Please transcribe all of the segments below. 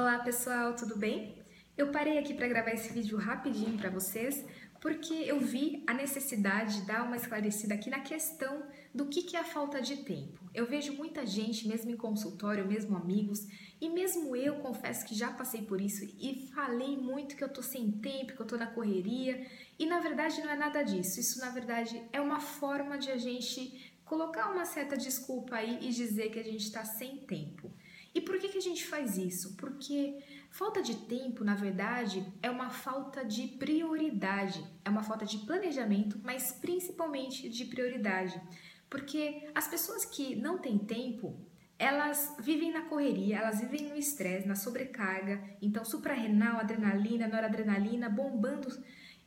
Olá pessoal, tudo bem? Eu parei aqui para gravar esse vídeo rapidinho para vocês porque eu vi a necessidade de dar uma esclarecida aqui na questão do que, que é a falta de tempo. Eu vejo muita gente, mesmo em consultório, mesmo amigos, e mesmo eu confesso que já passei por isso e falei muito que eu tô sem tempo, que eu tô na correria, e na verdade não é nada disso. Isso na verdade é uma forma de a gente colocar uma certa desculpa aí e dizer que a gente está sem tempo. E por que, que a gente faz isso? Porque falta de tempo, na verdade, é uma falta de prioridade, é uma falta de planejamento, mas principalmente de prioridade. Porque as pessoas que não têm tempo, elas vivem na correria, elas vivem no estresse, na sobrecarga, então suprarrenal, adrenalina, noradrenalina bombando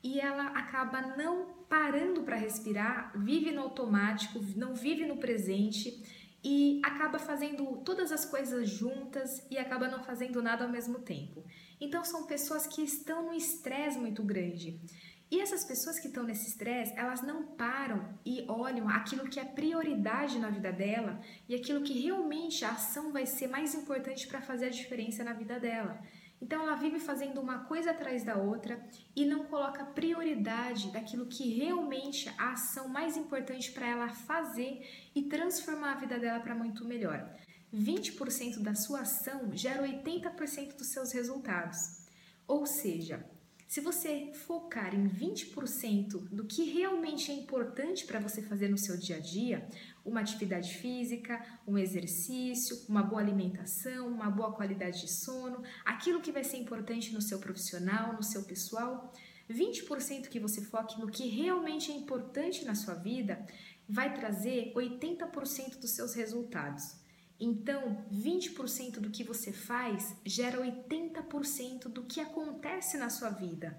e ela acaba não parando para respirar, vive no automático, não vive no presente e acaba fazendo todas as coisas juntas e acaba não fazendo nada ao mesmo tempo. Então são pessoas que estão num estresse muito grande. E essas pessoas que estão nesse estresse, elas não param e olham aquilo que é prioridade na vida dela e aquilo que realmente a ação vai ser mais importante para fazer a diferença na vida dela. Então ela vive fazendo uma coisa atrás da outra e não coloca prioridade daquilo que realmente a ação mais importante para ela fazer e transformar a vida dela para muito melhor. 20% da sua ação gera 80% dos seus resultados. Ou seja, se você focar em 20% do que realmente é importante para você fazer no seu dia a dia, uma atividade física, um exercício, uma boa alimentação, uma boa qualidade de sono, aquilo que vai ser importante no seu profissional, no seu pessoal, 20% que você foque no que realmente é importante na sua vida, vai trazer 80% dos seus resultados. Então, 20% do que você faz gera 80% do que acontece na sua vida.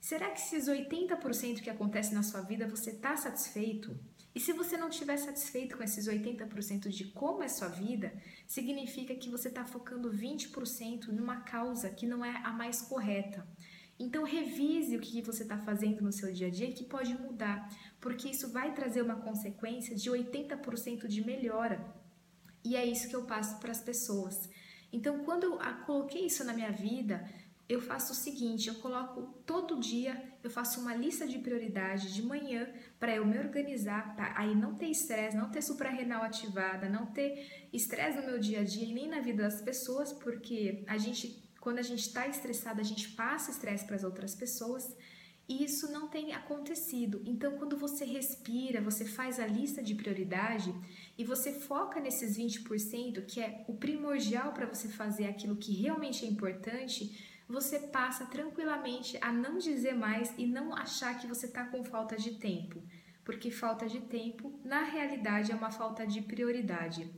Será que esses 80% que acontece na sua vida você está satisfeito? E se você não estiver satisfeito com esses 80% de como é sua vida, significa que você está focando 20% numa causa que não é a mais correta. Então revise o que você está fazendo no seu dia a dia que pode mudar, porque isso vai trazer uma consequência de 80% de melhora e é isso que eu passo para as pessoas. Então, quando eu coloquei isso na minha vida, eu faço o seguinte: eu coloco todo dia, eu faço uma lista de prioridades de manhã para eu me organizar, para aí não ter estresse, não ter suprarrenal ativada, não ter estresse no meu dia a dia e nem na vida das pessoas, porque a gente, quando a gente está estressado, a gente passa estresse para as outras pessoas. E isso não tem acontecido. Então, quando você respira, você faz a lista de prioridade e você foca nesses 20%, que é o primordial para você fazer aquilo que realmente é importante, você passa tranquilamente a não dizer mais e não achar que você está com falta de tempo. Porque falta de tempo, na realidade, é uma falta de prioridade.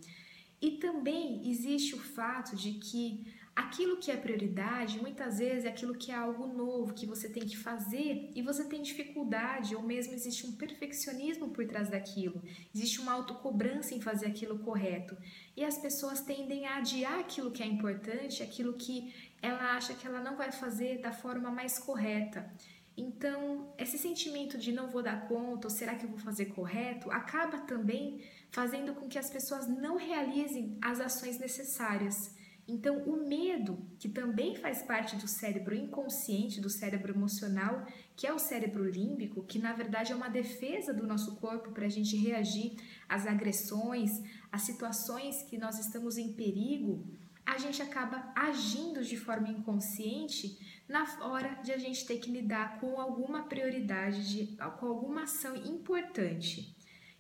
E também existe o fato de que aquilo que é prioridade muitas vezes é aquilo que é algo novo que você tem que fazer e você tem dificuldade ou mesmo existe um perfeccionismo por trás daquilo, existe uma autocobrança em fazer aquilo correto e as pessoas tendem a adiar aquilo que é importante, aquilo que ela acha que ela não vai fazer da forma mais correta. Então, esse sentimento de não vou dar conta ou será que eu vou fazer correto acaba também fazendo com que as pessoas não realizem as ações necessárias. Então, o medo, que também faz parte do cérebro inconsciente, do cérebro emocional, que é o cérebro límbico, que na verdade é uma defesa do nosso corpo para a gente reagir às agressões, às situações que nós estamos em perigo, a gente acaba agindo de forma inconsciente na hora de a gente ter que lidar com alguma prioridade, de, com alguma ação importante.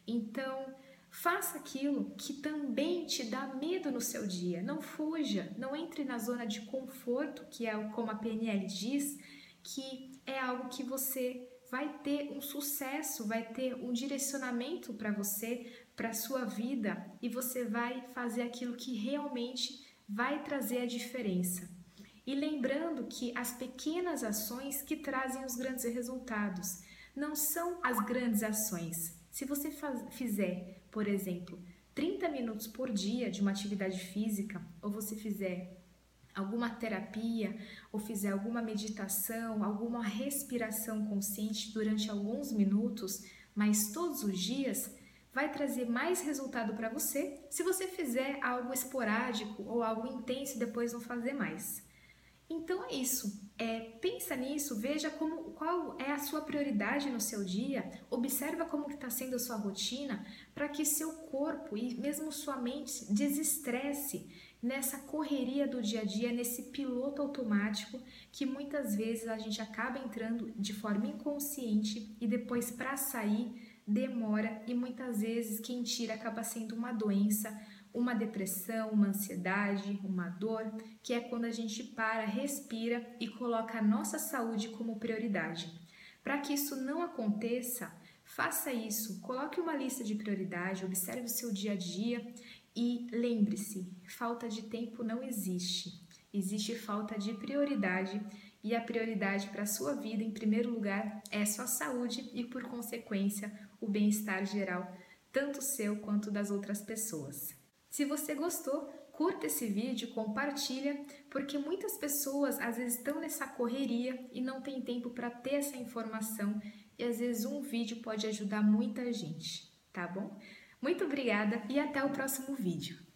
Então, faça aquilo que também te dá medo no seu dia. Não fuja, não entre na zona de conforto, que é como a PNL diz, que é algo que você vai ter um sucesso, vai ter um direcionamento para você, para sua vida e você vai fazer aquilo que realmente vai trazer a diferença. E lembrando que as pequenas ações que trazem os grandes resultados não são as grandes ações. Se você faz, fizer, por exemplo, 30 minutos por dia de uma atividade física, ou você fizer alguma terapia, ou fizer alguma meditação, alguma respiração consciente durante alguns minutos, mas todos os dias, vai trazer mais resultado para você se você fizer algo esporádico ou algo intenso e depois não fazer mais. Então é isso. É, pensa nisso, veja como, qual é a sua prioridade no seu dia, observa como está sendo a sua rotina, para que seu corpo e mesmo sua mente desestresse nessa correria do dia a dia, nesse piloto automático que muitas vezes a gente acaba entrando de forma inconsciente e depois para sair demora e muitas vezes quem tira acaba sendo uma doença, uma depressão, uma ansiedade, uma dor, que é quando a gente para, respira e coloca a nossa saúde como prioridade. Para que isso não aconteça, faça isso, coloque uma lista de prioridade, observe o seu dia a dia e lembre-se: falta de tempo não existe. Existe falta de prioridade e a prioridade para a sua vida, em primeiro lugar, é sua saúde e, por consequência, o bem-estar geral, tanto seu quanto das outras pessoas. Se você gostou, curta esse vídeo, compartilha, porque muitas pessoas às vezes estão nessa correria e não tem tempo para ter essa informação e às vezes um vídeo pode ajudar muita gente, tá bom? Muito obrigada e até o próximo vídeo.